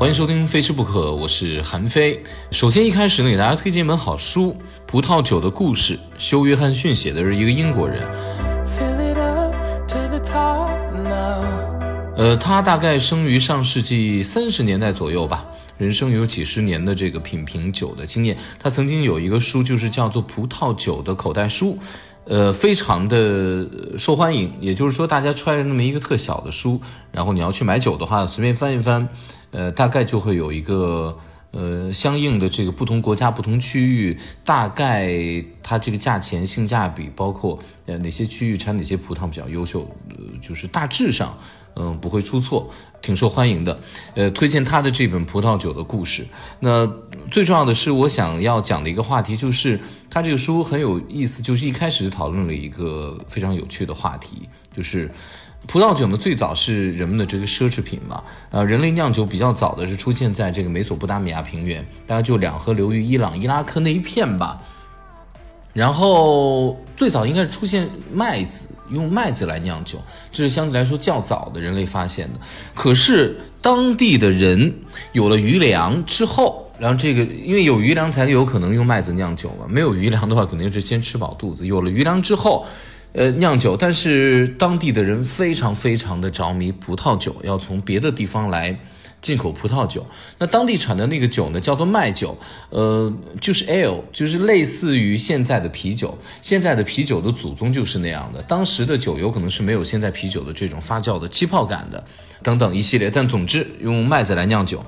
欢迎收听《非吃不可》，我是韩非。首先一开始呢，给大家推荐一本好书《葡萄酒的故事》，休·约翰逊写的是一个英国人。呃，他大概生于上世纪三十年代左右吧，人生有几十年的这个品评酒的经验。他曾经有一个书，就是叫做《葡萄酒的口袋书》。呃，非常的受欢迎，也就是说，大家揣着那么一个特小的书，然后你要去买酒的话，随便翻一翻，呃，大概就会有一个呃相应的这个不同国家、不同区域，大概它这个价钱、性价比，包括呃哪些区域产哪些葡萄比较优秀，呃，就是大致上。嗯，不会出错，挺受欢迎的。呃，推荐他的这本《葡萄酒的故事》。那最重要的是，我想要讲的一个话题就是，他这个书很有意思，就是一开始就讨论了一个非常有趣的话题，就是葡萄酒呢最早是人们的这个奢侈品嘛。呃，人类酿酒比较早的是出现在这个美索不达米亚平原，大概就两河流域、伊朗、伊拉克那一片吧。然后最早应该是出现麦子，用麦子来酿酒，这是相对来说较早的人类发现的。可是当地的人有了余粮之后，然后这个因为有余粮才有可能用麦子酿酒嘛，没有余粮的话肯定是先吃饱肚子。有了余粮之后，呃，酿酒，但是当地的人非常非常的着迷葡萄酒，要从别的地方来。进口葡萄酒，那当地产的那个酒呢，叫做麦酒，呃，就是 ale，就是类似于现在的啤酒。现在的啤酒的祖宗就是那样的。当时的酒有可能是没有现在啤酒的这种发酵的气泡感的，等等一系列。但总之，用麦子来酿酒，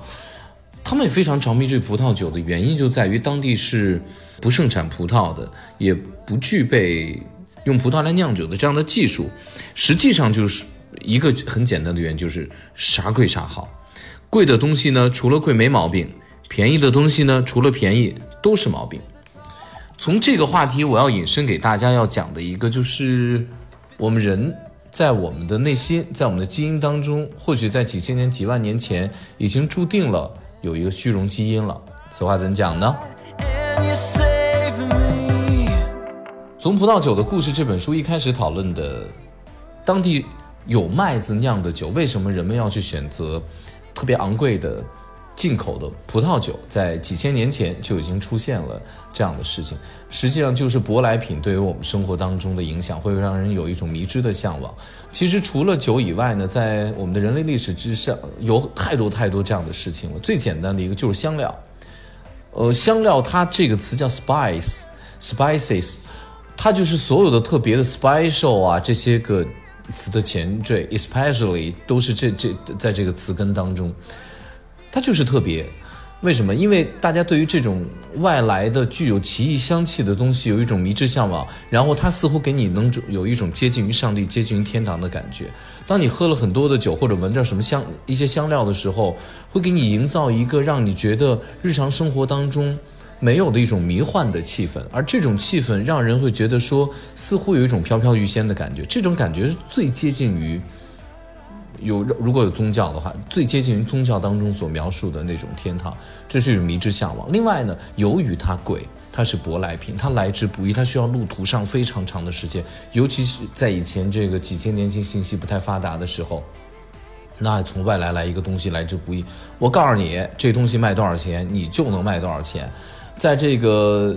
他们也非常着迷这葡萄酒的原因就在于当地是不盛产葡萄的，也不具备用葡萄来酿酒的这样的技术。实际上就是一个很简单的原因，就是啥贵啥好。贵的东西呢，除了贵没毛病；便宜的东西呢，除了便宜都是毛病。从这个话题，我要引申给大家要讲的一个，就是我们人在我们的内心，在我们的基因当中，或许在几千年、几万年前已经注定了有一个虚荣基因了。此话怎讲呢？从《葡萄酒的故事》这本书一开始讨论的，当地有麦子酿的酒，为什么人们要去选择？特别昂贵的进口的葡萄酒，在几千年前就已经出现了这样的事情。实际上，就是舶来品对于我们生活当中的影响，会让人有一种迷之的向往。其实，除了酒以外呢，在我们的人类历史之上，有太多太多这样的事情了。最简单的一个就是香料。呃，香料它这个词叫 spice，spices，它就是所有的特别的 special 啊这些个。词的前缀，especially 都是这这在这个词根当中，它就是特别。为什么？因为大家对于这种外来的具有奇异香气的东西有一种迷之向往，然后它似乎给你能有一种接近于上帝、接近于天堂的感觉。当你喝了很多的酒或者闻着什么香一些香料的时候，会给你营造一个让你觉得日常生活当中。没有的一种迷幻的气氛，而这种气氛让人会觉得说，似乎有一种飘飘欲仙的感觉。这种感觉是最接近于有如果有宗教的话，最接近于宗教当中所描述的那种天堂。这是一种迷之向往。另外呢，由于它贵，它是舶来品，它来之不易，它需要路途上非常长的时间，尤其是在以前这个几千年前信息不太发达的时候，那从外来来一个东西来之不易。我告诉你，这东西卖多少钱，你就能卖多少钱。在这个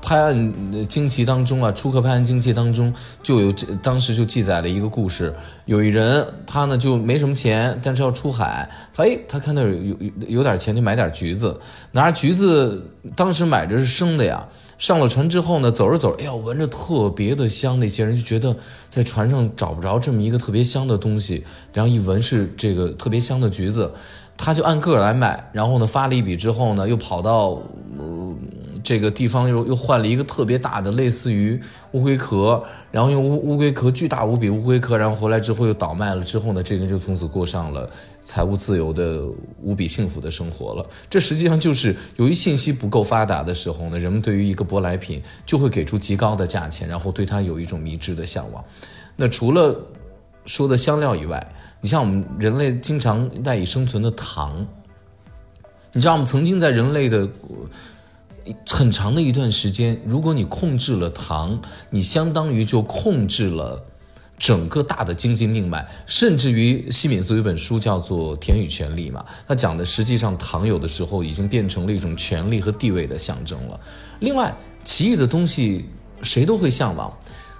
拍案惊奇当中啊，出客拍案惊奇当中就有，当时就记载了一个故事。有一人，他呢就没什么钱，但是要出海。哎，他看到有有有点钱，就买点橘子。拿着橘子，当时买着是生的呀。上了船之后呢，走着走着，哎呀，闻着特别的香。那些人就觉得在船上找不着这么一个特别香的东西，然后一闻是这个特别香的橘子。他就按个来卖，然后呢发了一笔之后呢，又跑到呃这个地方又又换了一个特别大的类似于乌龟壳，然后用乌乌龟壳巨大无比乌龟壳，然后回来之后又倒卖了之后呢，这个人就从此过上了财务自由的无比幸福的生活了。这实际上就是由于信息不够发达的时候呢，人们对于一个舶来品就会给出极高的价钱，然后对它有一种迷之的向往。那除了说的香料以外，你像我们人类经常赖以生存的糖，你知道我们曾经在人类的很长的一段时间，如果你控制了糖，你相当于就控制了整个大的经济命脉，甚至于西敏寺有一本书叫做《田与权力》嘛，它讲的实际上糖有的时候已经变成了一种权力和地位的象征了。另外，奇异的东西谁都会向往。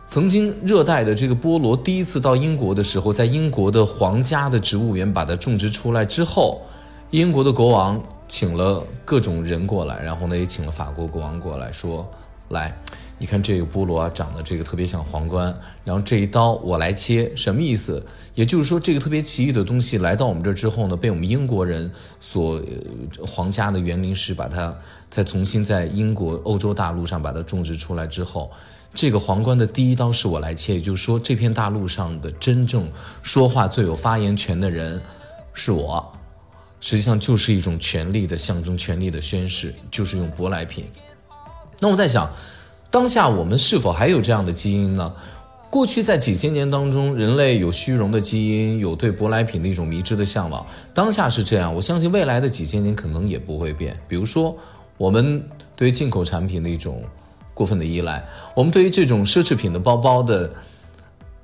曾经热带的这个菠萝第一次到英国的时候，在英国的皇家的植物园把它种植出来之后，英国的国王请了各种人过来，然后呢也请了法国国王过来说：“来，你看这个菠萝啊，长得这个特别像皇冠，然后这一刀我来切，什么意思？也就是说，这个特别奇异的东西来到我们这之后呢，被我们英国人所皇家的园林师把它再重新在英国欧洲大陆上把它种植出来之后。”这个皇冠的第一刀是我来切，也就是说，这片大陆上的真正说话最有发言权的人是我，实际上就是一种权力的象征，权力的宣誓，就是用舶来品。那我在想，当下我们是否还有这样的基因呢？过去在几千年当中，人类有虚荣的基因，有对舶来品的一种迷之的向往。当下是这样，我相信未来的几千年可能也不会变。比如说，我们对进口产品的一种。过分的依赖，我们对于这种奢侈品的包包的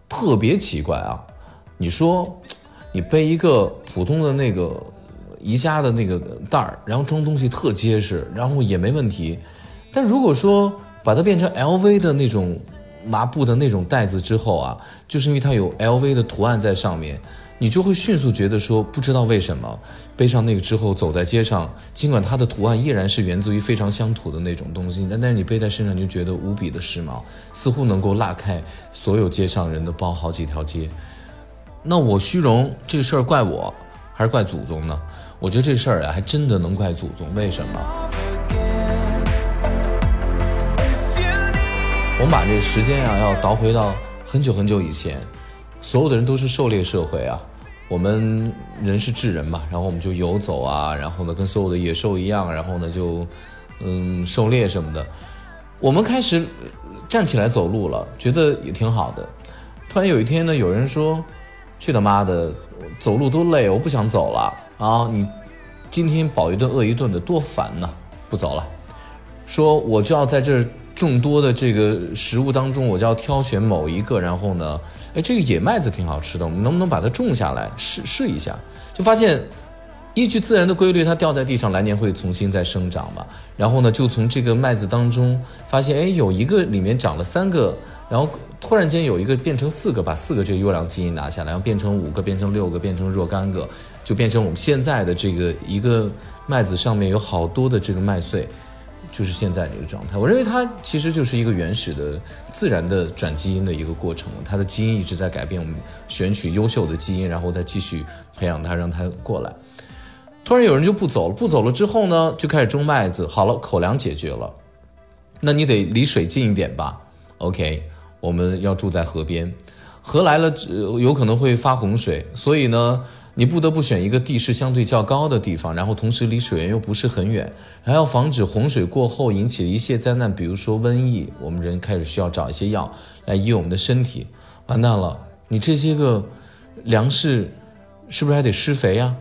特别奇怪啊！你说，你背一个普通的那个宜家的那个袋儿，然后装东西特结实，然后也没问题。但如果说把它变成 LV 的那种麻布的那种袋子之后啊，就是因为它有 LV 的图案在上面。你就会迅速觉得说，不知道为什么背上那个之后走在街上，尽管它的图案依然是源自于非常乡土的那种东西，但但是你背在身上，你就觉得无比的时髦，似乎能够拉开所有街上人的包好几条街。那我虚荣这事儿怪我，还是怪祖宗呢？我觉得这事儿啊，还真的能怪祖宗。为什么？我们把这个时间啊，要倒回到很久很久以前。所有的人都是狩猎社会啊，我们人是智人嘛，然后我们就游走啊，然后呢跟所有的野兽一样，然后呢就，嗯，狩猎什么的。我们开始站起来走路了，觉得也挺好的。突然有一天呢，有人说：“去他妈的，走路多累，我不想走了啊！你今天饱一顿饿一顿的多烦呐，不走了。”说我就要在这众多的这个食物当中，我就要挑选某一个，然后呢。哎，这个野麦子挺好吃的，我们能不能把它种下来试试一下？就发现，依据自然的规律，它掉在地上，来年会重新再生长嘛。然后呢，就从这个麦子当中发现，哎，有一个里面长了三个，然后突然间有一个变成四个，把四个这个优良基因拿下来，然后变成五个，变成六个，变成若干个，就变成我们现在的这个一个麦子上面有好多的这个麦穗。就是现在这个状态，我认为它其实就是一个原始的、自然的转基因的一个过程。它的基因一直在改变，我们选取优秀的基因，然后再继续培养它，让它过来。突然有人就不走了，不走了之后呢，就开始种麦子。好了，口粮解决了，那你得离水近一点吧？OK，我们要住在河边，河来了有可能会发洪水，所以呢。你不得不选一个地势相对较高的地方，然后同时离水源又不是很远，还要防止洪水过后引起的一切灾难，比如说瘟疫。我们人开始需要找一些药来医我们的身体。完蛋了，你这些个粮食是不是还得施肥呀？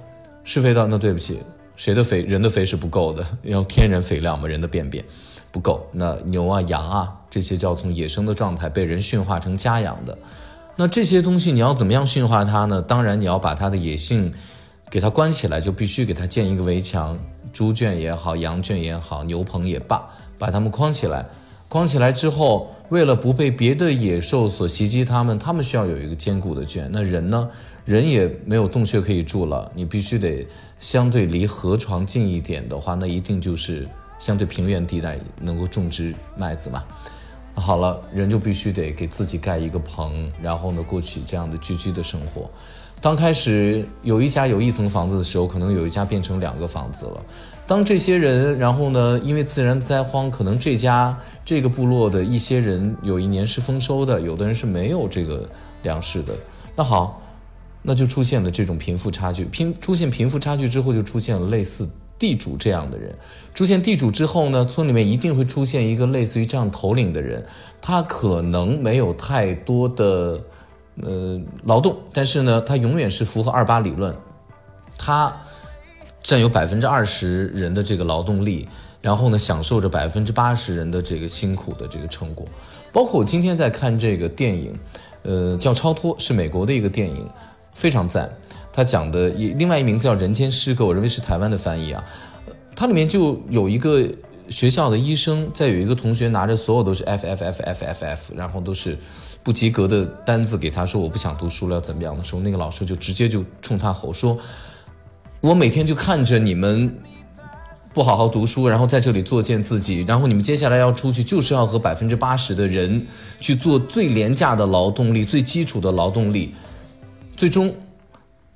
施肥到那对不起，谁的肥？人的肥是不够的，要天然肥料嘛，人的便便不够。那牛啊、羊啊这些就要从野生的状态被人驯化成家养的。那这些东西你要怎么样驯化它呢？当然你要把它的野性给它关起来，就必须给它建一个围墙，猪圈也好，羊圈也好，牛棚也罢，把它们框起来。框起来之后，为了不被别的野兽所袭击，它们它们需要有一个坚固的圈。那人呢？人也没有洞穴可以住了，你必须得相对离河床近一点的话，那一定就是相对平原地带能够种植麦子嘛。好了，人就必须得给自己盖一个棚，然后呢，过起这样的居居的生活。刚开始有一家有一层房子的时候，可能有一家变成两个房子了。当这些人，然后呢，因为自然灾荒，可能这家这个部落的一些人有一年是丰收的，有的人是没有这个粮食的。那好，那就出现了这种贫富差距。贫出现贫富差距之后，就出现了类似。地主这样的人出现地主之后呢，村里面一定会出现一个类似于这样头领的人，他可能没有太多的呃劳动，但是呢，他永远是符合二八理论，他占有百分之二十人的这个劳动力，然后呢，享受着百分之八十人的这个辛苦的这个成果。包括我今天在看这个电影，呃，叫《超脱》，是美国的一个电影，非常赞。他讲的也另外一名字叫《人间失格》，我认为是台湾的翻译啊。它里面就有一个学校的医生，在有一个同学拿着所有都是 F F F F F F，然后都是不及格的单子给他说我不想读书了要怎么样的时候，那个老师就直接就冲他吼说：“我每天就看着你们。”不好好读书，然后在这里作践自己，然后你们接下来要出去，就是要和百分之八十的人去做最廉价的劳动力、最基础的劳动力，最终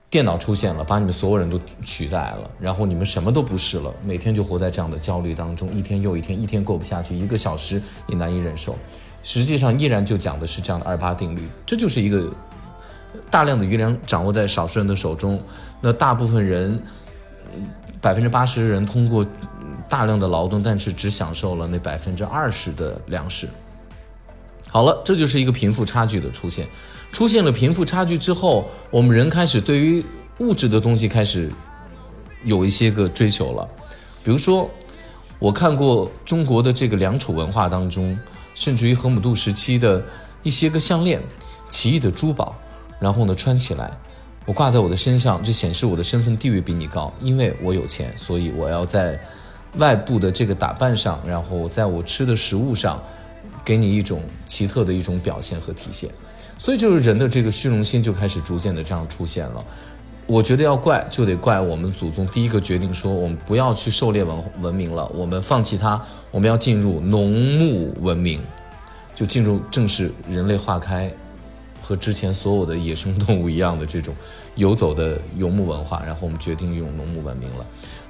电脑出现了，把你们所有人都取代了，然后你们什么都不是了，每天就活在这样的焦虑当中，一天又一天，一天过不下去，一个小时也难以忍受。实际上，依然就讲的是这样的二八定律，这就是一个大量的余粮掌握在少数人的手中，那大部分人。百分之八十的人通过大量的劳动，但是只享受了那百分之二十的粮食。好了，这就是一个贫富差距的出现。出现了贫富差距之后，我们人开始对于物质的东西开始有一些个追求了。比如说，我看过中国的这个良渚文化当中，甚至于河姆渡时期的一些个项链、奇异的珠宝，然后呢穿起来。我挂在我的身上，就显示我的身份地位比你高，因为我有钱，所以我要在外部的这个打扮上，然后在我吃的食物上，给你一种奇特的一种表现和体现。所以就是人的这个虚荣心就开始逐渐的这样出现了。我觉得要怪就得怪我们祖宗第一个决定说我们不要去狩猎文文明了，我们放弃它，我们要进入农牧文明，就进入正式人类化开。和之前所有的野生动物一样的这种游走的游牧文化，然后我们决定用农牧文明了。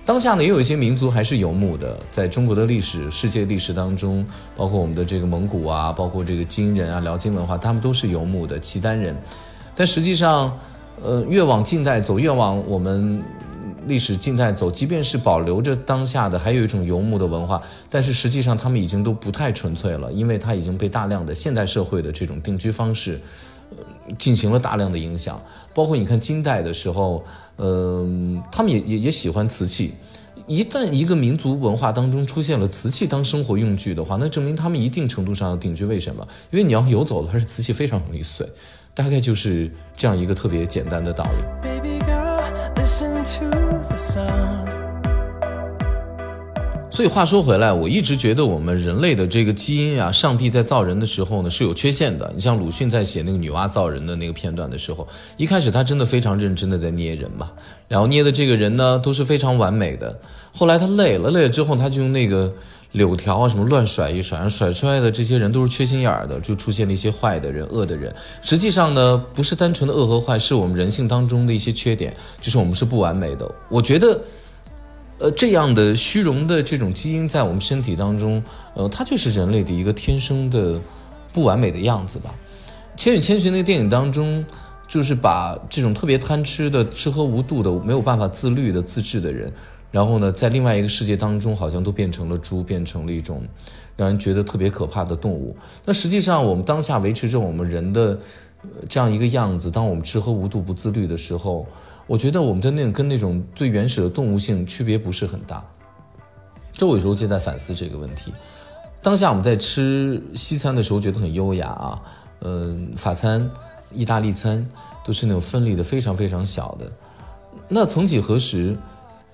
当下呢，也有一些民族还是游牧的，在中国的历史、世界历史当中，包括我们的这个蒙古啊，包括这个金人啊、辽金文化，他们都是游牧的契丹人。但实际上，呃，越往近代走，越往我们历史近代走，即便是保留着当下的，还有一种游牧的文化，但是实际上他们已经都不太纯粹了，因为它已经被大量的现代社会的这种定居方式。进行了大量的影响，包括你看金代的时候，嗯，他们也也也喜欢瓷器。一旦一个民族文化当中出现了瓷器当生活用具的话，那证明他们一定程度上要定居。为什么？因为你要游走的话，是瓷器非常容易碎，大概就是这样一个特别简单的道理。所以话说回来，我一直觉得我们人类的这个基因啊，上帝在造人的时候呢是有缺陷的。你像鲁迅在写那个女娲造人的那个片段的时候，一开始他真的非常认真的在捏人嘛，然后捏的这个人呢都是非常完美的。后来他累了，累了之后他就用那个柳条啊什么乱甩一甩，甩出来的这些人都是缺心眼儿的，就出现了一些坏的人、恶的人。实际上呢，不是单纯的恶和坏，是我们人性当中的一些缺点，就是我们是不完美的。我觉得。呃，这样的虚荣的这种基因在我们身体当中，呃，它就是人类的一个天生的不完美的样子吧。《千与千寻》那个电影当中，就是把这种特别贪吃的、吃喝无度的、没有办法自律的、自制的人，然后呢，在另外一个世界当中，好像都变成了猪，变成了一种让人觉得特别可怕的动物。那实际上，我们当下维持着我们人的这样一个样子，当我们吃喝无度、不自律的时候。我觉得我们的那种跟那种最原始的动物性区别不是很大，这我有时候就在反思这个问题。当下我们在吃西餐的时候觉得很优雅啊，嗯，法餐、意大利餐都是那种分离的非常非常小的。那曾几何时，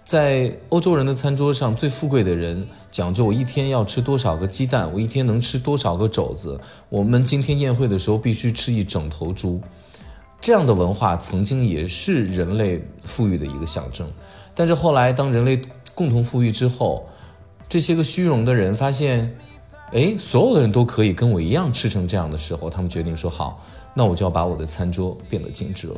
在欧洲人的餐桌上，最富贵的人讲究我一天要吃多少个鸡蛋，我一天能吃多少个肘子。我们今天宴会的时候必须吃一整头猪。这样的文化曾经也是人类富裕的一个象征，但是后来当人类共同富裕之后，这些个虚荣的人发现，哎，所有的人都可以跟我一样吃成这样的时候，他们决定说好，那我就要把我的餐桌变得精致了。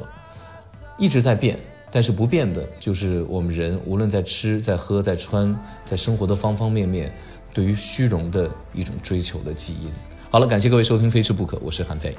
一直在变，但是不变的就是我们人无论在吃、在喝、在穿、在生活的方方面面，对于虚荣的一种追求的基因。好了，感谢各位收听《非吃不可》，我是韩飞。